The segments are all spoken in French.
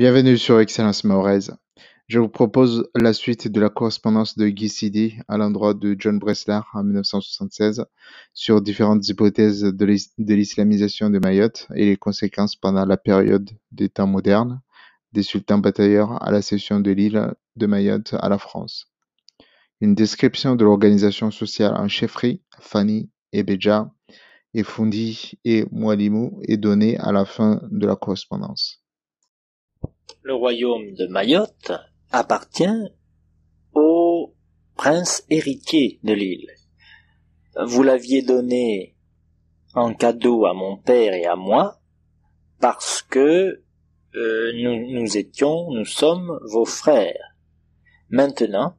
Bienvenue sur Excellence Maorez. Je vous propose la suite de la correspondance de Guy Sidi à l'endroit de John Bressler en 1976 sur différentes hypothèses de l'islamisation de Mayotte et les conséquences pendant la période des temps modernes des sultans batailleurs à la cession de l'île de Mayotte à la France. Une description de l'organisation sociale en chefferie, Fani et Béja, et Fundi et Moualimou est donnée à la fin de la correspondance. Le royaume de Mayotte appartient au prince héritier de l'île. Vous l'aviez donné en cadeau à mon père et à moi parce que euh, nous, étions, nous sommes vos frères. Maintenant,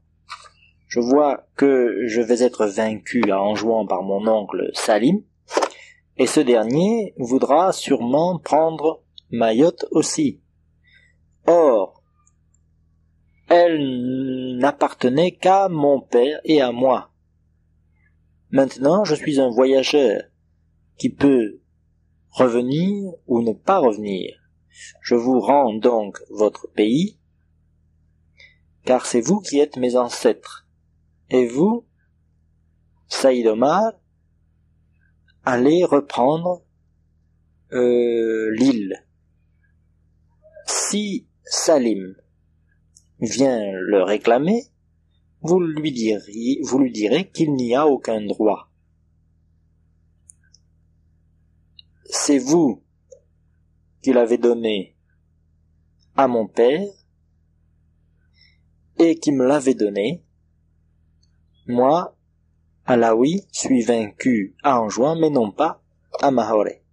je vois que je vais être vaincu à Anjouan par mon oncle Salim, et ce dernier voudra sûrement prendre Mayotte aussi. Or, elle n'appartenait qu'à mon père et à moi. Maintenant, je suis un voyageur qui peut revenir ou ne pas revenir. Je vous rends donc votre pays, car c'est vous qui êtes mes ancêtres. Et vous, Saïd Omar, allez reprendre euh, l'île. Si Salim vient le réclamer, vous lui direz, qu'il n'y a aucun droit. C'est vous qu'il avait donné à mon père et qui me l'avait donné, moi, Alaoui, suis vaincu à Anjouan, mais non pas à Mahoré.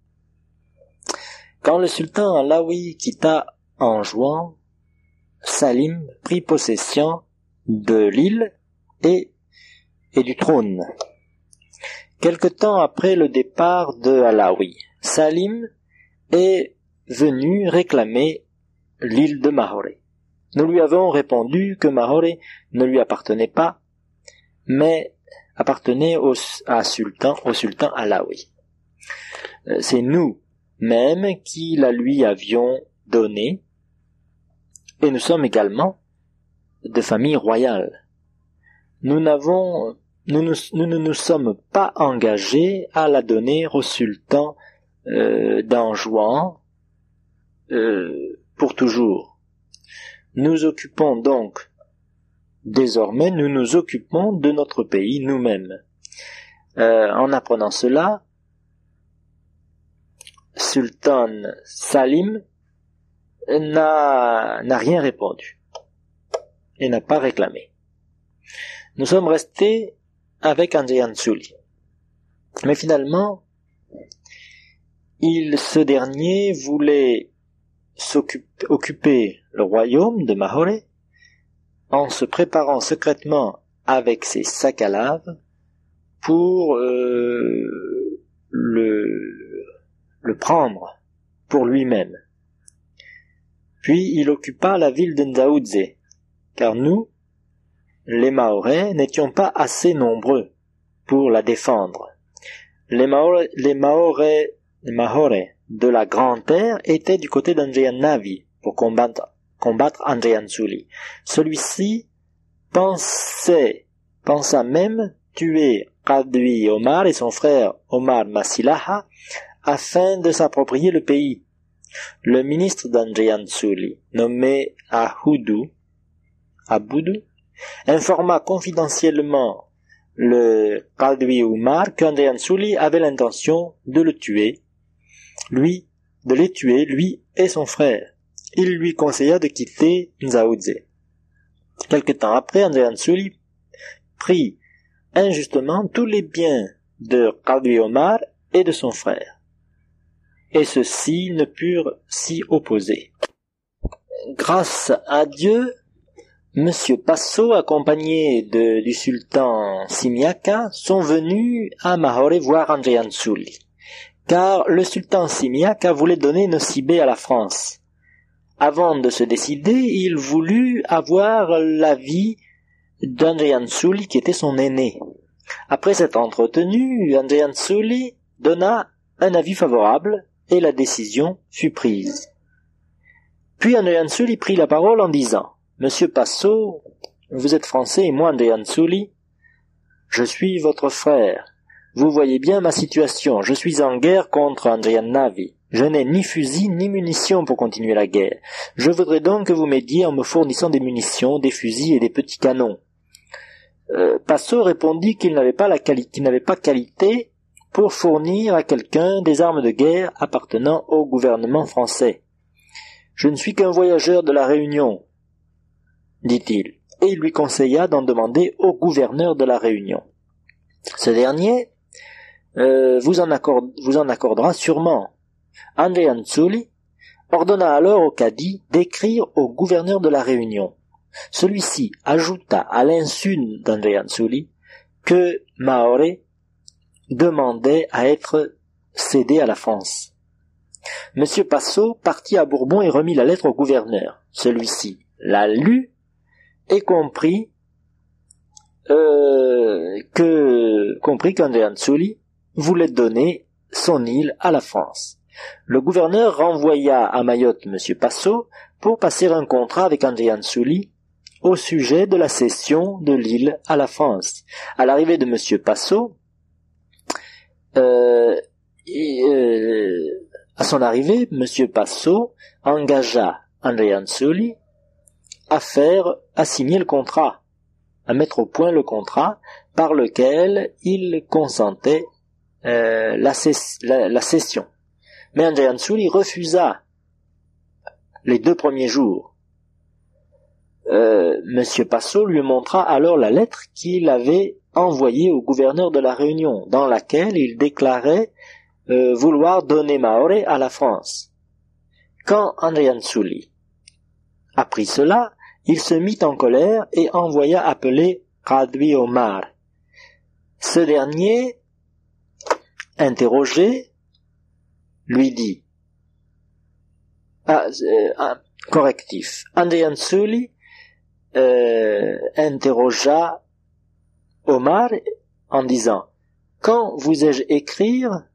Quand le sultan Alaoui quitta Anjouan, Salim prit possession de l'île et, du trône. Quelque temps après le départ de Alaoui, Salim est venu réclamer l'île de Mahoré. Nous lui avons répondu que Mahoré ne lui appartenait pas, mais appartenait au, sultan, au sultan Alaoui. Euh, c'est nous mêmes qui la lui avions donnée, et nous sommes également de famille royale. Nous n'avons, nous, ne nous sommes pas engagés à la donner au sultan euh, d'Anjouan euh, pour toujours. Nous occupons donc, désormais, nous nous occupons de notre pays nous-mêmes. Euh, en apprenant cela, Sultan Salim n'a, rien répondu et n'a pas réclamé. Nous sommes restés avec Andrian Suli. Mais finalement, il, ce dernier voulait occuper le royaume de Mahoré en se préparant secrètement avec ses sacs à lave pour euh, le, le prendre pour lui-même. Puis il occupa la ville de Ndaoudze, car nous, les Mahorais, n'étions pas assez nombreux pour la défendre. Les Mahorais, les de la Grande Terre était du côté d'Andrian Navi pour combattre, combattre. Celui-ci pensait, pensa même tuer Qadwi Omar et son frère Omar Masilaha afin de s'approprier le pays. Le ministre d'Andrian Suli, nommé Aboudou, informa confidentiellement le Qadwi Omar qu'Andrian Suli avait l'intention de le tuer lui, de les tuer, lui et son frère. Il lui conseilla de quitter Nzaoudze. Quelque temps après, André Ansuli prit injustement tous les biens de Qadri Omar et de son frère. Et ceux-ci ne purent s'y opposer. Grâce à Dieu, Monsieur Passo, accompagné du sultan Simiaka, sont venus à Mahoré voir André Ansuli car le sultan Simiaka voulait donner Nocibé à la France. Avant de se décider, il voulut avoir l'avis d'Andrian Souli qui était son aîné. Après cet entretenu, Andrian Souli donna un avis favorable et la décision fut prise. Puis André prit la parole en disant Monsieur Passot, vous êtes français et moi André Ansuli, je suis votre frère. Vous voyez bien ma situation. Je suis en guerre contre Andrian Navi. Je n'ai ni fusil ni munitions pour continuer la guerre. Je voudrais donc que vous m'aidiez en me fournissant des munitions, des fusils et des petits canons. Euh, Passot répondit qu'il n'avait pas la n'avait pas qualité pour fournir à quelqu'un des armes de guerre appartenant au gouvernement français. Je ne suis qu'un voyageur de la Réunion, dit-il, et lui conseilla d'en demander au gouverneur de la Réunion. Ce dernier euh, vous, en vous en accordera sûrement. André Anzuli ordonna alors au cadi d'écrire au gouverneur de la Réunion. Celui-ci ajouta à l'insu d'André Anzuli que Maoré demandait à être cédé à la France. Monsieur Passot partit à Bourbon et remit la lettre au gouverneur. Celui-ci la lut et comprit euh, que comprit qu'André voulait donner son île à la France. Le gouverneur renvoya à Mayotte M. Passot pour passer un contrat avec André Anzuli au sujet de la cession de l'île à la France. À l'arrivée de M. Passot, euh, euh, à son arrivée, M. Passot engagea André Anzuli à faire, à signer le contrat à mettre au point le contrat par lequel il consentait euh, la, cession. Mais André Ansuli refusa les deux premiers jours. Euh, Monsieur Passot lui montra alors la lettre qu'il avait envoyée au gouverneur de la Réunion, dans laquelle il déclarait euh, vouloir donner Maoré à la France. Quand André Ansuli apprit cela, il se mit en colère et envoya appeler Radwi Omar. Ce dernier, interrogé, lui dit ah, euh, correctif. Andrian Suli euh, interrogea Omar en disant Quand vous ai-je écrire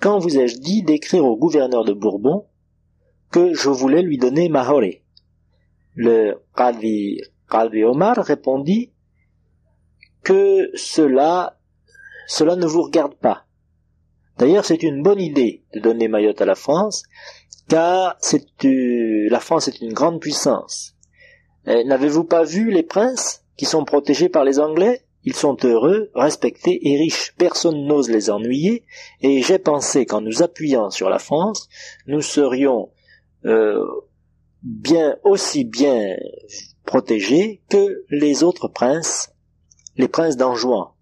Quand vous ai-je dit d'écrire au gouverneur de Bourbon que je voulais lui donner Mahoré le Qadhi, Omar répondit que cela, cela ne vous regarde pas. D'ailleurs, c'est une bonne idée de donner Mayotte à la France, car euh, la France est une grande puissance. Euh, n'avez-vous pas vu les princes qui sont protégés par les Anglais? Ils sont heureux, respectés et riches. Personne n'ose les ennuyer, et j'ai pensé qu'en nous appuyant sur la France, nous serions euh, bien aussi bien protégés que les autres princes, les princes d'Anjouan,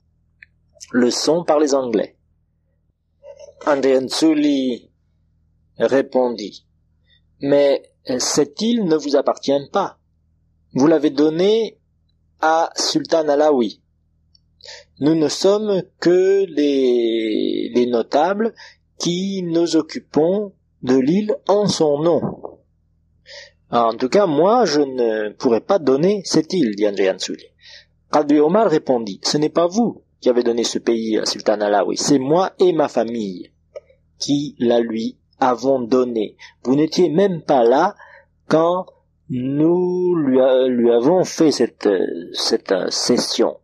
le sont par les Anglais. Andrianzuli répondit, mais cette île ne vous appartient pas. Vous l'avez donnée à Sultan Alaoui. Nous ne sommes que les, les notables qui nous occupons de l'île en son nom. En tout cas, moi, je ne pourrais pas donner cette île, dit André Ansuli. Qadri Omar répondit, ce n'est pas vous qui avez donné ce pays à Sultan Alaoui, c'est moi et ma famille qui la lui avons donné. Vous n'étiez même pas là quand nous lui, avons fait cette, cette session.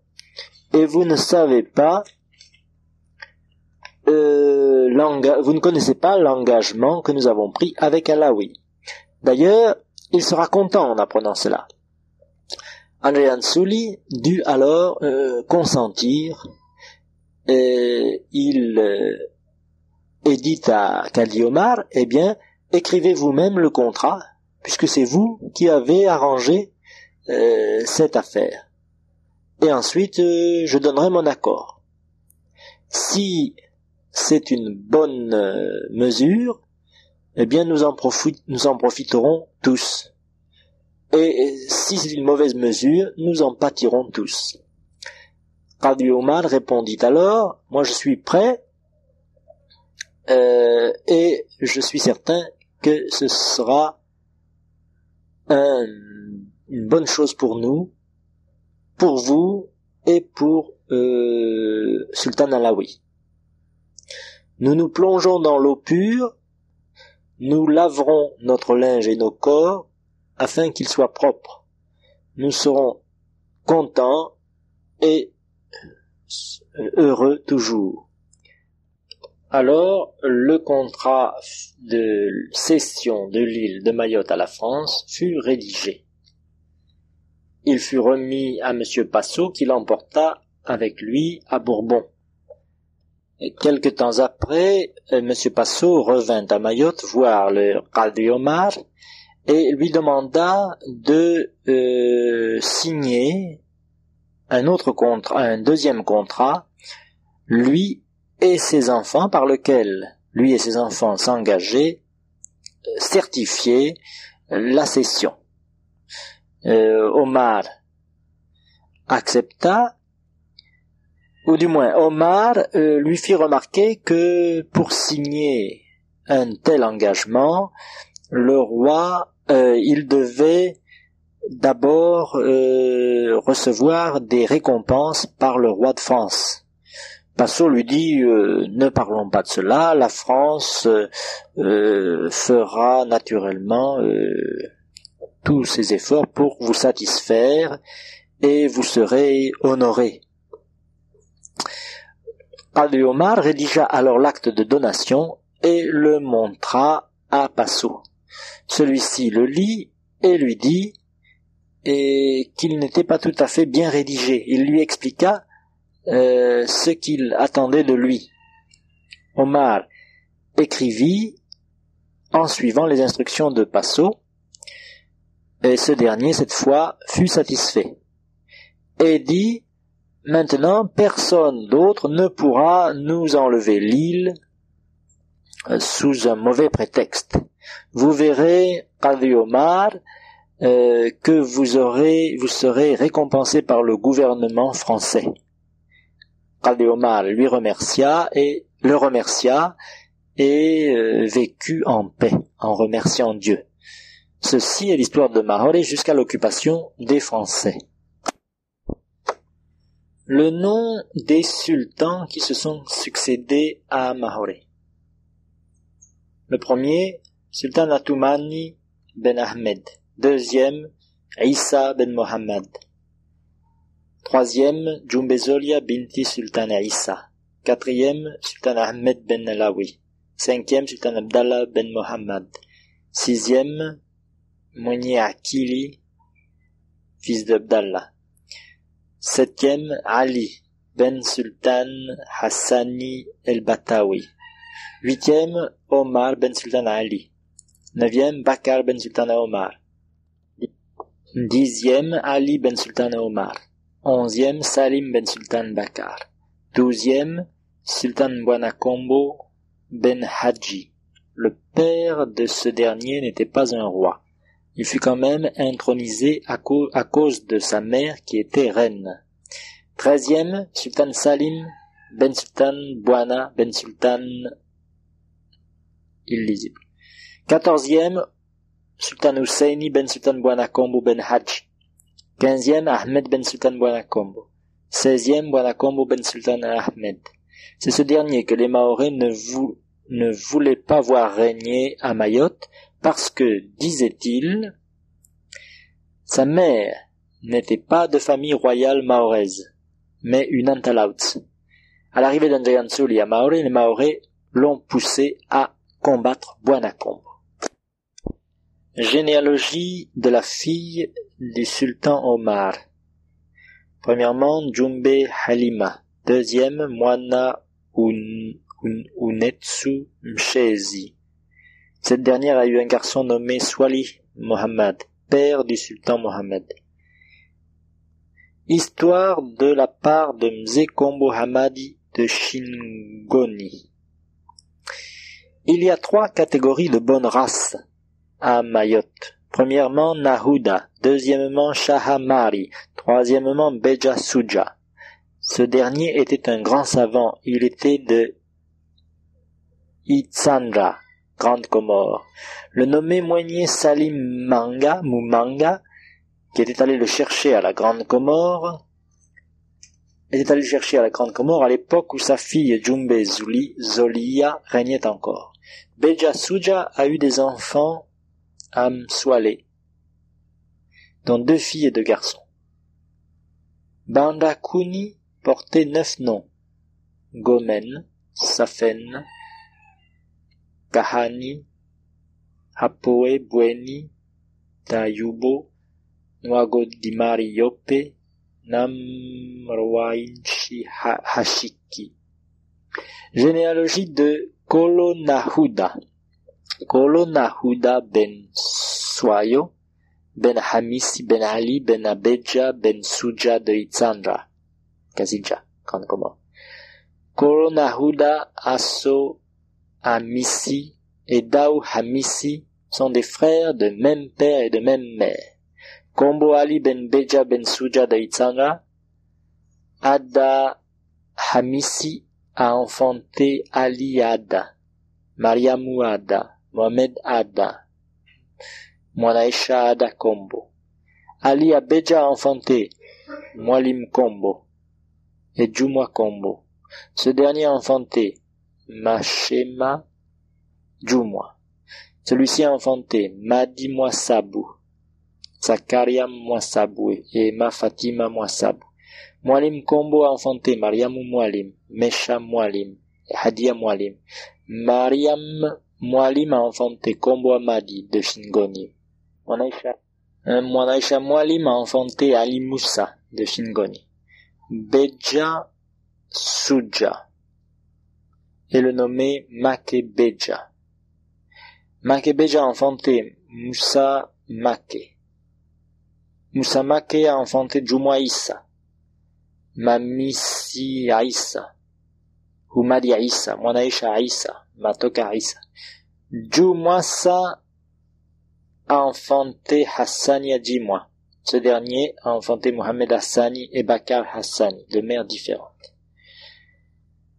Et vous ne savez pas, euh, vous ne connaissez pas l'engagement que nous avons pris avec Alaoui. D'ailleurs, il sera content en apprenant cela. André Ansuli dut alors euh, consentir et il euh, dit à Kali Omar, eh bien, écrivez vous-même le contrat, puisque c'est vous qui avez arrangé euh, cette affaire. Et ensuite, euh, je donnerai mon accord. Si c'est une bonne mesure, eh bien nous en, nous en profiterons tous. Et si c'est une mauvaise mesure, nous en pâtirons tous. Qadi Omar répondit alors, moi je suis prêt, euh, et je suis certain que ce sera une bonne chose pour nous, pour vous et pour euh, Sultan Alaoui. Nous nous plongeons dans l'eau pure nous laverons notre linge et nos corps afin qu'il soit propre. Nous serons contents et heureux toujours. Alors, le contrat de cession de l'île de Mayotte à la France fut rédigé. Il fut remis à M. Passot qui l'emporta avec lui à Bourbon. quelque temps après, euh, M. Passot revint à Mayotte voir le Qadi Omar et lui demanda de euh, signer un autre contrat, un deuxième contrat, lui et ses enfants, par lequel lui et ses enfants s'engageaient, euh, certifier la cession. Omar accepta ou du moins Omar euh, lui fit remarquer que pour signer un tel engagement, le roi, euh, il devait d'abord euh, recevoir des récompenses par le roi de France. Passot lui dit ne parlons pas de cela, la France fera naturellement tous ses efforts pour vous satisfaire et vous serez honoré. Ali Omar rédigea alors l'acte de donation et le montra à Passot. Celui-ci le lit et lui dit qu'il n'était pas tout à fait bien rédigé. Il lui expliqua euh, ce qu'il attendait de lui. Omar écrivit en suivant les instructions de Passot, et ce dernier, cette fois, fut satisfait, et dit Maintenant, personne d'autre ne pourra nous enlever l'île euh, sous un mauvais prétexte. Vous verrez, Qadi Omar, euh, que vous serez récompensé par le gouvernement français. Omar lui remercia et le remercia et euh, vécut en paix en remerciant Dieu. Ceci est l'histoire de Mahoré jusqu'à l'occupation des Français. Le nom des sultans qui se sont succédés à Mahoré. Le premier, Sultan Atumani ben Ahmed. Deuxième, Isa ben Mohammad. Troisième, Jumbezolia binti Sultan Isa. Quatrième, Sultan Ahmed ben Alawi. Cinquième, Sultan Abdallah ben Mohammad. Sixième, Mounier Akili, fils d'Abdallah. Septième, Ali Ben Sultan Hassani el-Batawi. Huitième, Omar Ben Sultan Ali. Neuvième, Bakar Ben Sultan Omar. Dixième, Ali Ben Sultan Omar. Onzième, Salim Ben Sultan Bakar. Douzième, Sultan Buanakombo Ben Haji. Le père de ce dernier n'était pas un roi. Il fut quand même intronisé à, cause de sa mère qui était reine. Treizième, Sultan Salim Ben Sultan Buana Ben Sultan illisible. Quatorzième, Sultan Husseini Ben Sultan Buana Kombo Ben Hajj. Quinzième, Ahmed Ben Sultan Buana Kombo. Seizième, Buana Kombo Ben Sultan Ahmed. C'est ce dernier que les Maoris ne voulaient pas voir régner à Mayotte parce que, disait-il, sa mère n'était pas de famille royale mahoraise, mais une Antalaut. À l'arrivée d'Andriansuli à Maoré, les Maorais l'ont poussé à combattre Buanakombo. Généalogie de la fille du sultan Omar. Premièrement, Jumbe Halima. Deuxième, Moana Unetsu Mshezi. Cette dernière a eu un garçon nommé Swali Mohammad, père du sultan Mohammed. Histoire de la part de Mzekombo Hamadi de Shingoni. Il y a trois catégories de bonnes races à Mayotte. Premièrement, Nahuda. Deuxièmement, Shahamari. Troisièmement, Beja Suja. Ce dernier était un grand savant. Il était de Itsandra. Grande Comore. Le nommé moigné Salim Manga, Mumanga, qui était allé le chercher à la Grande Comore, était allé le chercher à la Grande Comore à l'époque où sa fille Jumbe Zuli, Zolia régnait encore. Beja Suja a eu des enfants à Mswale, dont deux filles et deux garçons. Banda Kuni portait neuf noms. Gomen, Safen, Kahani, Hapoe Bueni, Tayubo, Nwagodimari Yope, Namroainchi Hashiki. Généalogie de Kolonahuda. Kolonahuda ben Swayo, ben Hamisi, ben Ali, ben Abeja, ben Suja de Itzandra. Kazija, comment. Kolonahuda, Aso, Hamisi et Dao Hamisi sont des frères de même père et de même mère. Kombo Ali ben Beja ben Suja de Itzandra, Ada Hamisi a enfanté Ali Ada, Mariamu Ada, Mohamed Ada, Mwanaisha Ada Kombo. Ali Abeja a enfanté Mwalim Kombo et Jumwa Kombo. Ce dernier a enfanté Mashema Jumwa. Celui-ci a enfanté Madi Mwasabu, Zakaria Mwasabu et Ma Fatima Mwasabu. Mwalim Kombo a enfanté Mariamu Mwalim, Mesha Mwalim et Hadia Mwalim. Mariam Mwalim a enfanté Kombo Amadi de Shingoni. Mwanaisha, Mwanaisha Mwalim a enfanté Ali Moussa de Shingoni. Beja Suja est le nommé Makebeja. Makebeja a enfanté Moussa Make. Moussa Make a enfanté Jumwa Issa. Mamisi Aïssa, Humadi Aïssa, Mwanaisha Aïssa, Matoka. Jumwasa a enfanté Hassani Adjimwa. Ce dernier a enfanté Mohamed Hassani et Bakar Hassani, de mères différentes.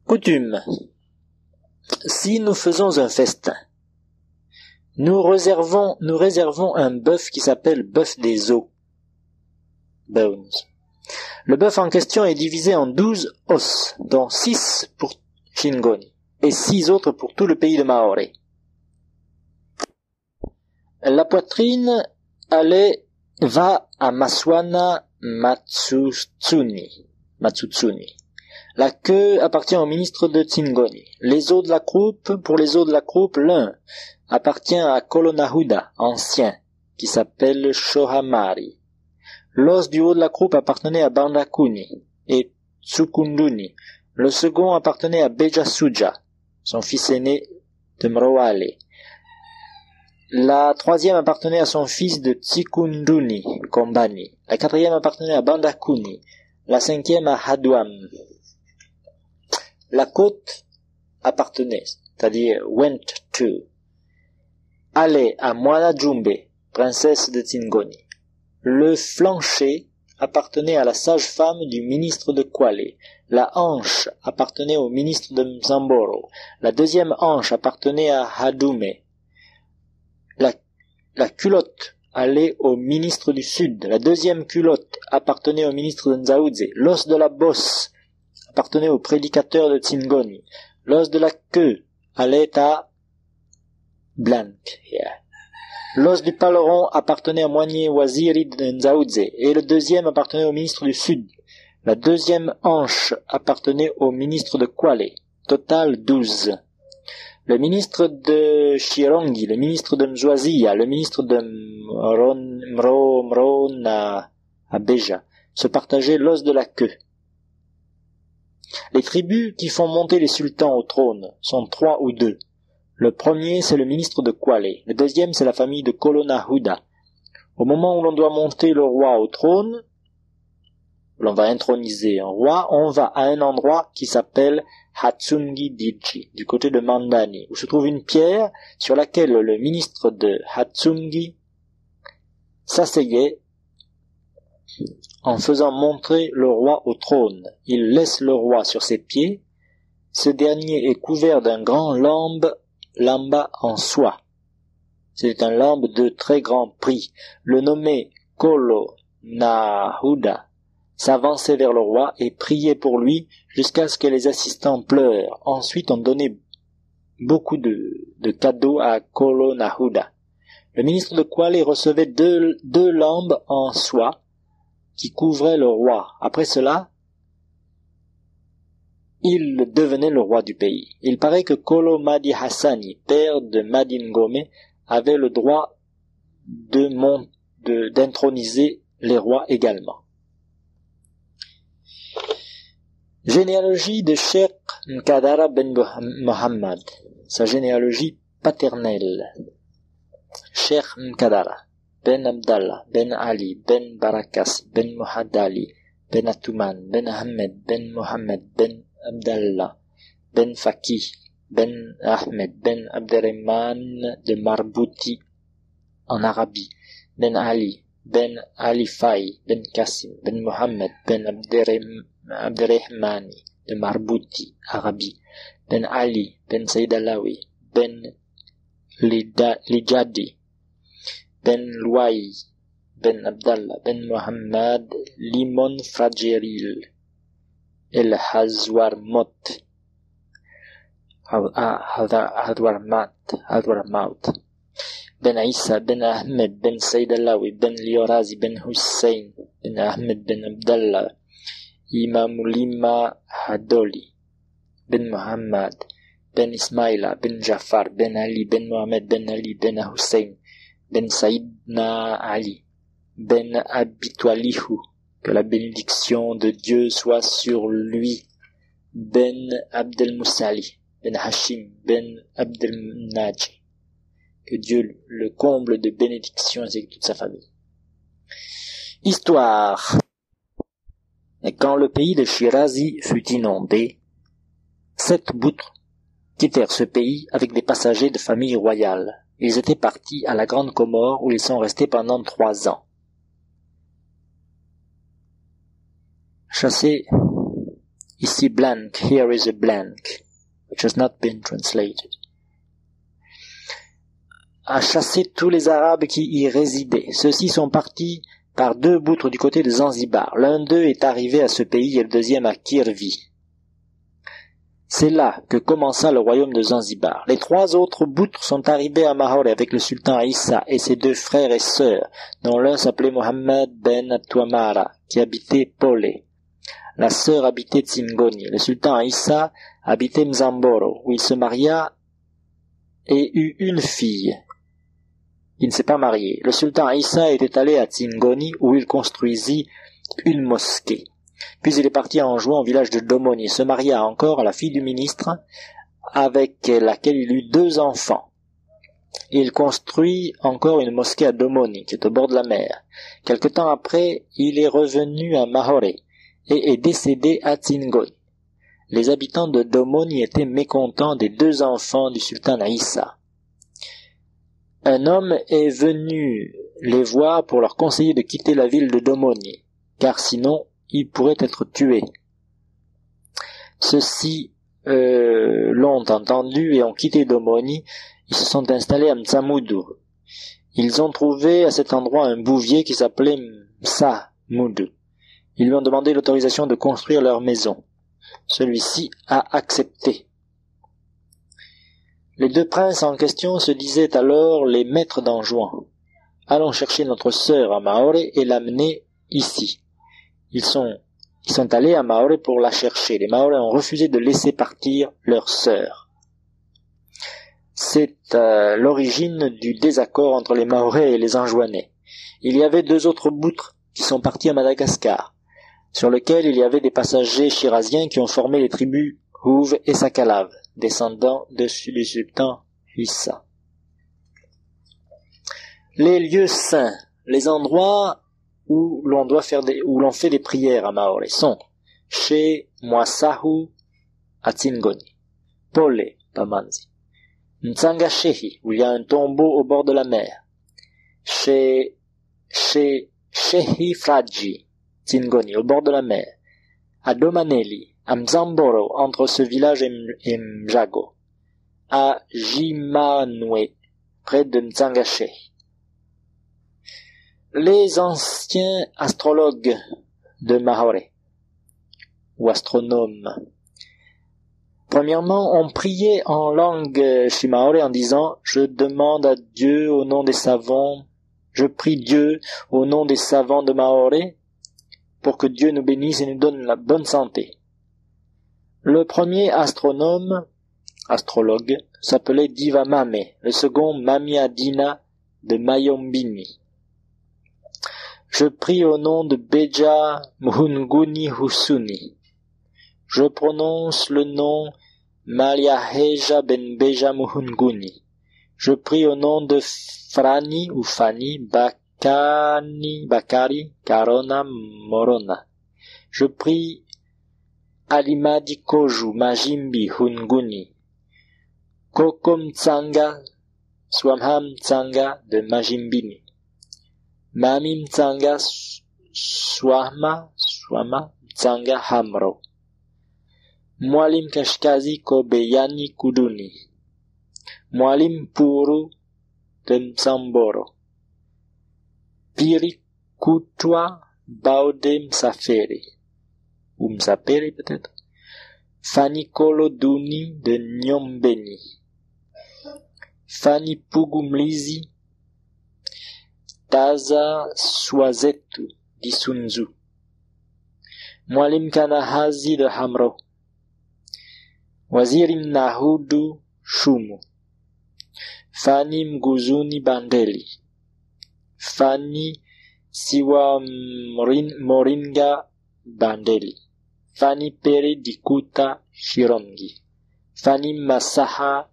Coutume. Si nous faisons un festin, nous réservons, un bœuf qui s'appelle bœuf des eaux. Bones. Le bœuf en question est divisé en douze os, dont six pour Shingoni et six autres pour tout le pays de Maore. La poitrine allait, va à Maswana Matsutsuni. Matsutsuni. La queue appartient au ministre de Tsingoni. Les os de la croupe, pour les os de la croupe, l'un appartient à Kolonahuda, ancien, qui s'appelle Shohamari. L'os du haut de la croupe appartenait à Bandakuni et Tsukunduni. Le second appartenait à Bejasuja, son fils aîné de Mroale. La troisième appartenait à son fils de Tsikunduni, Kombani. La quatrième appartenait à Bandakuni. La cinquième à Hadwam. La côte appartenait, c'est-à-dire went to, allait à Mwana Jumbe, princesse de Tsingoni. Le flancher appartenait à la sage-femme du ministre de Kwale. La hanche appartenait au ministre de Mzamboro. La deuxième hanche appartenait à Hadume. La, la culotte allait au ministre du Sud. La deuxième culotte appartenait au ministre de Nzaoudze. L'os de la bosse appartenait au prédicateur de Tsingoni. L'os de la queue allait à. Yeah. L'os du paleron appartenait à Moigné Waziri de Nzaoudze et le deuxième appartenait au ministre du Sud. La deuxième hanche appartenait au ministre de Kwale. Total douze. Le ministre de Chirongi, le ministre de Mzwazia, le ministre de Mron, Mro, Mrona, Abeja, se partageaient l'os de la queue. Les tribus qui font monter les sultans au trône sont trois ou deux. Le premier, c'est le ministre de Kwale. Le deuxième, c'est la famille de Kolonahuda. Au moment où l'on doit monter le roi au trône, l'on va introniser un roi, on va à un endroit qui s'appelle Hatsungi Diji, du côté de Mandani, où se trouve une pierre sur laquelle le ministre de Hatsungi s'asseyait en faisant monter le roi au trône. Il laisse le roi sur ses pieds. Ce dernier est couvert d'un grand lambe, lamba en soie. C'est un lambe de très grand prix. Le nommé Kolo Nahuda s'avançait vers le roi et priait pour lui jusqu'à ce que les assistants pleurent. Ensuite on donnait beaucoup de, de cadeaux à Kolo Nahuda. Le ministre de Kwale recevait deux lambes en soie qui couvraient le roi. Après cela, il devenait le roi du pays. Il paraît que Kolo Madi Hassani, père de Madingome, avait le droit de d'introniser les rois également. Généalogie de Sheikh Nkadara ben Mohammed, sa généalogie paternelle. Sheikh Nkadara, ben Abdallah, ben Ali, ben Barakas, ben Muhaddali, ben Atuman, ben Ahmed, ben Mohammed, ben Abdallah, ben Fakih, ben Ahmed, ben Abderrahman de Marbouti en Arabie, ben Ali, ben Ali Fay, ben Qasim, ben Mohammed, ben Abderrahmani de Marbouti, Arabie, ben Ali, ben Saïd Alawi, ben Lijadi, ben Louay, ben Abdallah, ben Mohammed, Limon Frajeril, El Hazwarmot, Hadwarmat, Hadwarmaut, Ben Isa, Ben Ahmed, Ben Said Alawi, Ben Liorazi, Ben Hussein, Ben Ahmed, Ben Abdallah, Imamulima Hadoli, Ben Muhammad, Ben Ismaila, Ben Jafar, Ben Ali, Ben Mohamed, Ben Ali, Ben Hussein, Ben Saïdna Ali, Ben Abitualihu, que la bénédiction de Dieu soit sur lui, Ben Abdel Moussali, Ben Hashim, Ben Abdel que Dieu le comble de bénédictions avec toute sa famille. Histoire. Quand le pays de Shirazi fut inondé, sept boutres quittèrent ce pays avec des passagers de famille royale. Ils étaient partis à la Grande Comore où ils sont restés pendant trois ans. Chassé, ici blank, here is a blank, which has not been translated. A chassé tous les Arabes qui y résidaient. Ceux-ci sont partis par deux boutres du côté de Zanzibar. L'un d'eux est arrivé à ce pays et le deuxième à Kirvi. C'est là que commença le royaume de Zanzibar. Les trois autres boutres sont arrivés à Mahore avec le sultan Issa et ses deux frères et sœurs, dont l'un s'appelait Mohammed ben Tuamara, qui habitait Pole. La sœur habitait Tsingoni. Le sultan Issa habitait Mzamboro, où il se maria et eut une fille. Il ne s'est pas marié. Le sultan Issa était allé à Tsingoni, où il construisit une mosquée. Puis il est parti en juin au village de Domoni, se maria encore à la fille du ministre, avec laquelle il eut deux enfants. Il construit encore une mosquée à Domoni, qui est au bord de la mer. Quelque temps après, il est revenu à Mahore et est décédé à Tsingoni. Les habitants de Domoni étaient mécontents des deux enfants du sultan Aïssa. Un homme est venu les voir pour leur conseiller de quitter la ville de Domoni, car sinon il pourrait être tué. Ceux-ci euh, l'ont entendu et ont quitté Domoni. Ils se sont installés à Mtsamudu. Ils ont trouvé à cet endroit un bouvier qui s'appelait Msamudu. Ils lui ont demandé l'autorisation de construire leur maison. Celui-ci a accepté. Les deux princes en question se disaient alors les maîtres d'Anjouan. Allons chercher notre sœur à Maore et l'amener ici. Ils sont, ils sont allés à Maore pour la chercher. Les Maoris ont refusé de laisser partir leur sœur. C'est euh, l'origine du désaccord entre les Maoris et les Anjouanais. Il y avait deux autres boutres qui sont partis à Madagascar, sur lesquels il y avait des passagers chirasiens qui ont formé les tribus Houve et Sakalav descendant du sultan Issa. Les lieux saints, les endroits où l'on doit faire des, où l'on fait des prières à Maore sont chez Mwasahu à Tsingoni, Pole, Pamanzi, Ntsanga-Shehi, où il y a un tombeau au bord de la mer, chez, chez Shehi Fraji, Tsingoni, au bord de la mer, à Domaneli, à Mzamboro, entre ce village et, Mjago, à Jimanwe, près de Mzangache. Les anciens astrologues de Mahore, ou astronomes, Premièrement, on priait en langue shimaore en disant Je demande à Dieu au nom des savants, je prie Dieu au nom des savants de Maoré pour que Dieu nous bénisse et nous donne la bonne santé. Le premier astronome, astrologue, s'appelait Diva Mame, le second Mamiadina de Mayombini. Je prie au nom de Beja Muhunguni Husuni. Je prononce le nom Maliaheja ben Beja Muhunguni. Je prie au nom de Frani ou Fani Bakani Bakari Karona Morona. Je prie Alimadi Koju Majimbi Hunguni. Kokom Tsanga Swamham Tsanga de Majimbini. Mami mchanga swahma swama mchanga hamro. Mwalimu kaskazi kobeyani kuduni. Mwalimu puru demsamboro. Piri kutwa baude msafiri. Ou msafiri peut-être. Fanikolo duni de nyombeni. Fani pugu mlizi Taza Swazetu d'Isunzu. Kanahazi de Hamro. Wazirim Nahudu Shumu. Fani Mguzuni Bandeli. Fani Siwa Morin, Moringa Bandeli. Fani Peri Dikuta Shirongi. Fani Masaha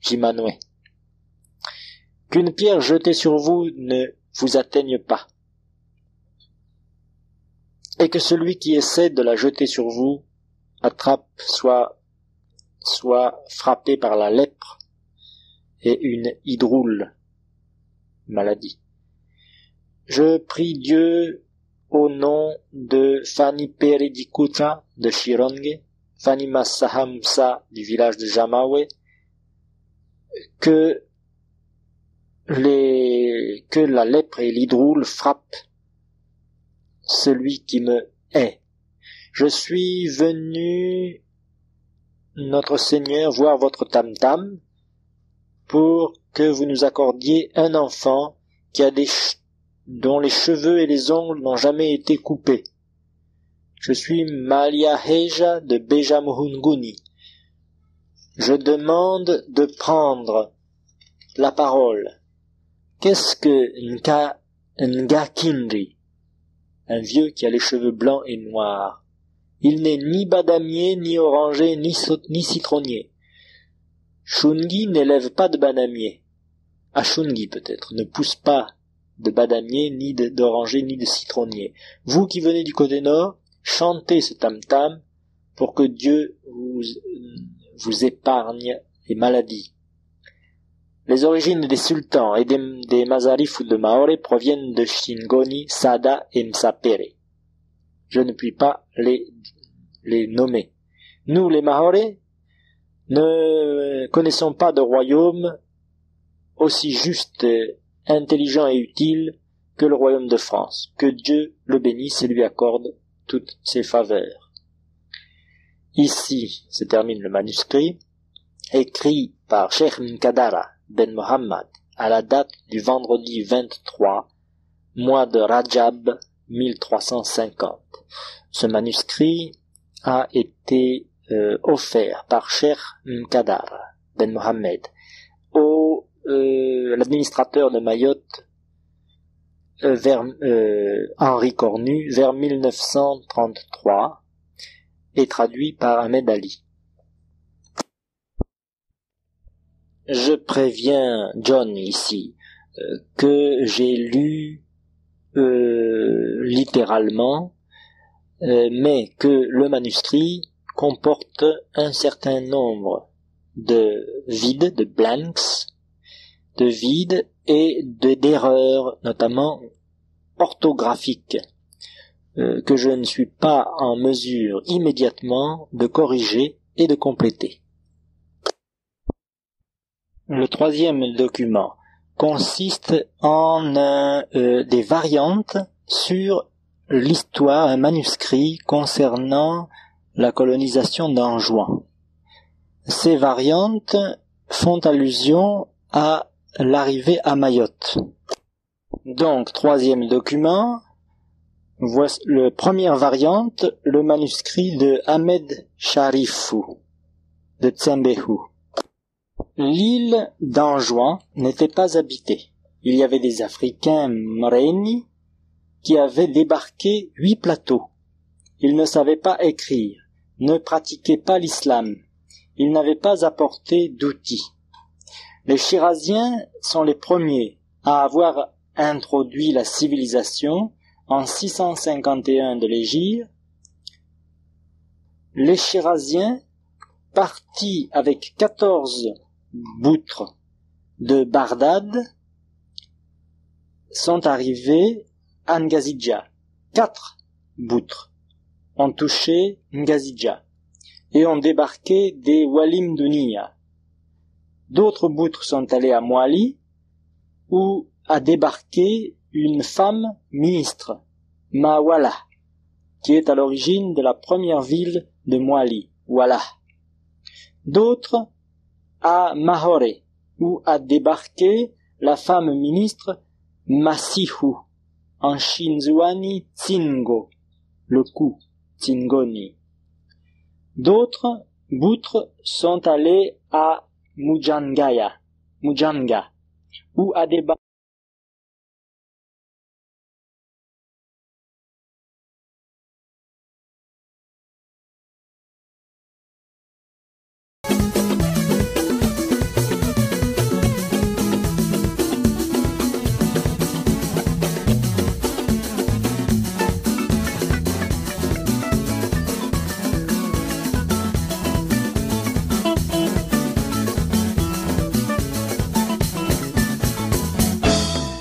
Jimanwe. Qu'une pierre jetée sur vous ne vous atteigne pas. Et que celui qui essaie de la jeter sur vous attrape soit, soit frappé par la lèpre et une hydroule maladie. Je prie Dieu au nom de Fanny Peridikuta de Shironge, Fanny Masahamsa du village de Jamawe, que les, que la lèpre et l'hydroule frappent celui qui me hait. Je suis venu, notre Seigneur, voir votre tam-tam pour que vous nous accordiez un enfant qui a des dont les cheveux et les ongles n'ont jamais été coupés. Je suis Maliaheja de Bejamuhunguni. Je demande de prendre la parole. Qu'est-ce que Nka, Ngakindri Un vieux qui a les cheveux blancs et noirs. Il n'est ni badamier, ni oranger, ni, ni citronnier. Shungi n'élève pas de bananier. Ashungi peut-être, ne pousse pas de badamier, ni d'oranger, ni de citronnier. Vous qui venez du côté nord, chantez ce tam-tam pour que Dieu vous épargne les maladies. Les origines des sultans et des, des Mazarif ou de Maore proviennent de Shingoni, Sada et Msapere. Je ne puis pas les, les nommer. Nous, les Maore, ne connaissons pas de royaume aussi juste, intelligent et utile que le royaume de France. Que Dieu le bénisse et lui accorde toutes ses faveurs. Ici se termine le manuscrit, écrit par Sheikh ben Mohammed à la date du vendredi 23, mois de Rajab 1350. Ce manuscrit a été euh, offert par Sheikh Nkadar ben Mohammed au euh, l'administrateur de Mayotte euh, vers Henri Cornu vers 1933 et traduit par Ahmed Ali. Je préviens John ici que j'ai lu littéralement, mais que le manuscrit comporte un certain nombre de vides, de blanks, de vides et d'erreurs, notamment orthographiques, euh, que je ne suis pas en mesure immédiatement de corriger et de compléter. Le troisième document consiste en euh, des variantes sur l'histoire, un manuscrit concernant la colonisation d'Anjouan. Ces variantes font allusion à l'arrivée à Mayotte. Donc, troisième document, voici le première variante, le manuscrit de Ahmed Sharifou, de Tsembehu. L'île d'Anjouan n'était pas habitée. Il y avait des Africains Mreni qui avaient débarqué huit plateaux. Ils ne savaient pas écrire, ne pratiquaient pas l'islam. Ils n'avaient pas apporté d'outils. Les Shiraziens sont les premiers à avoir introduit la civilisation en 651 de l'Égypte. Les Shiraziens, partis avec 14 boutres de Bardad, sont arrivés à Ngazidja. Quatre boutres ont touché Ngazidja et ont débarqué des Walim. D'autres boutres sont allés à Moali où a débarqué une femme ministre, Mawala, qui est à l'origine de la première ville de Moali, Wala. D'autres à Mahore, où a débarqué la femme ministre Masihu, en Shinzuani Tsingo, le coup, Tsingoni. D'autres boutres sont allés à Mujangaya, Mujanga, où a débarqué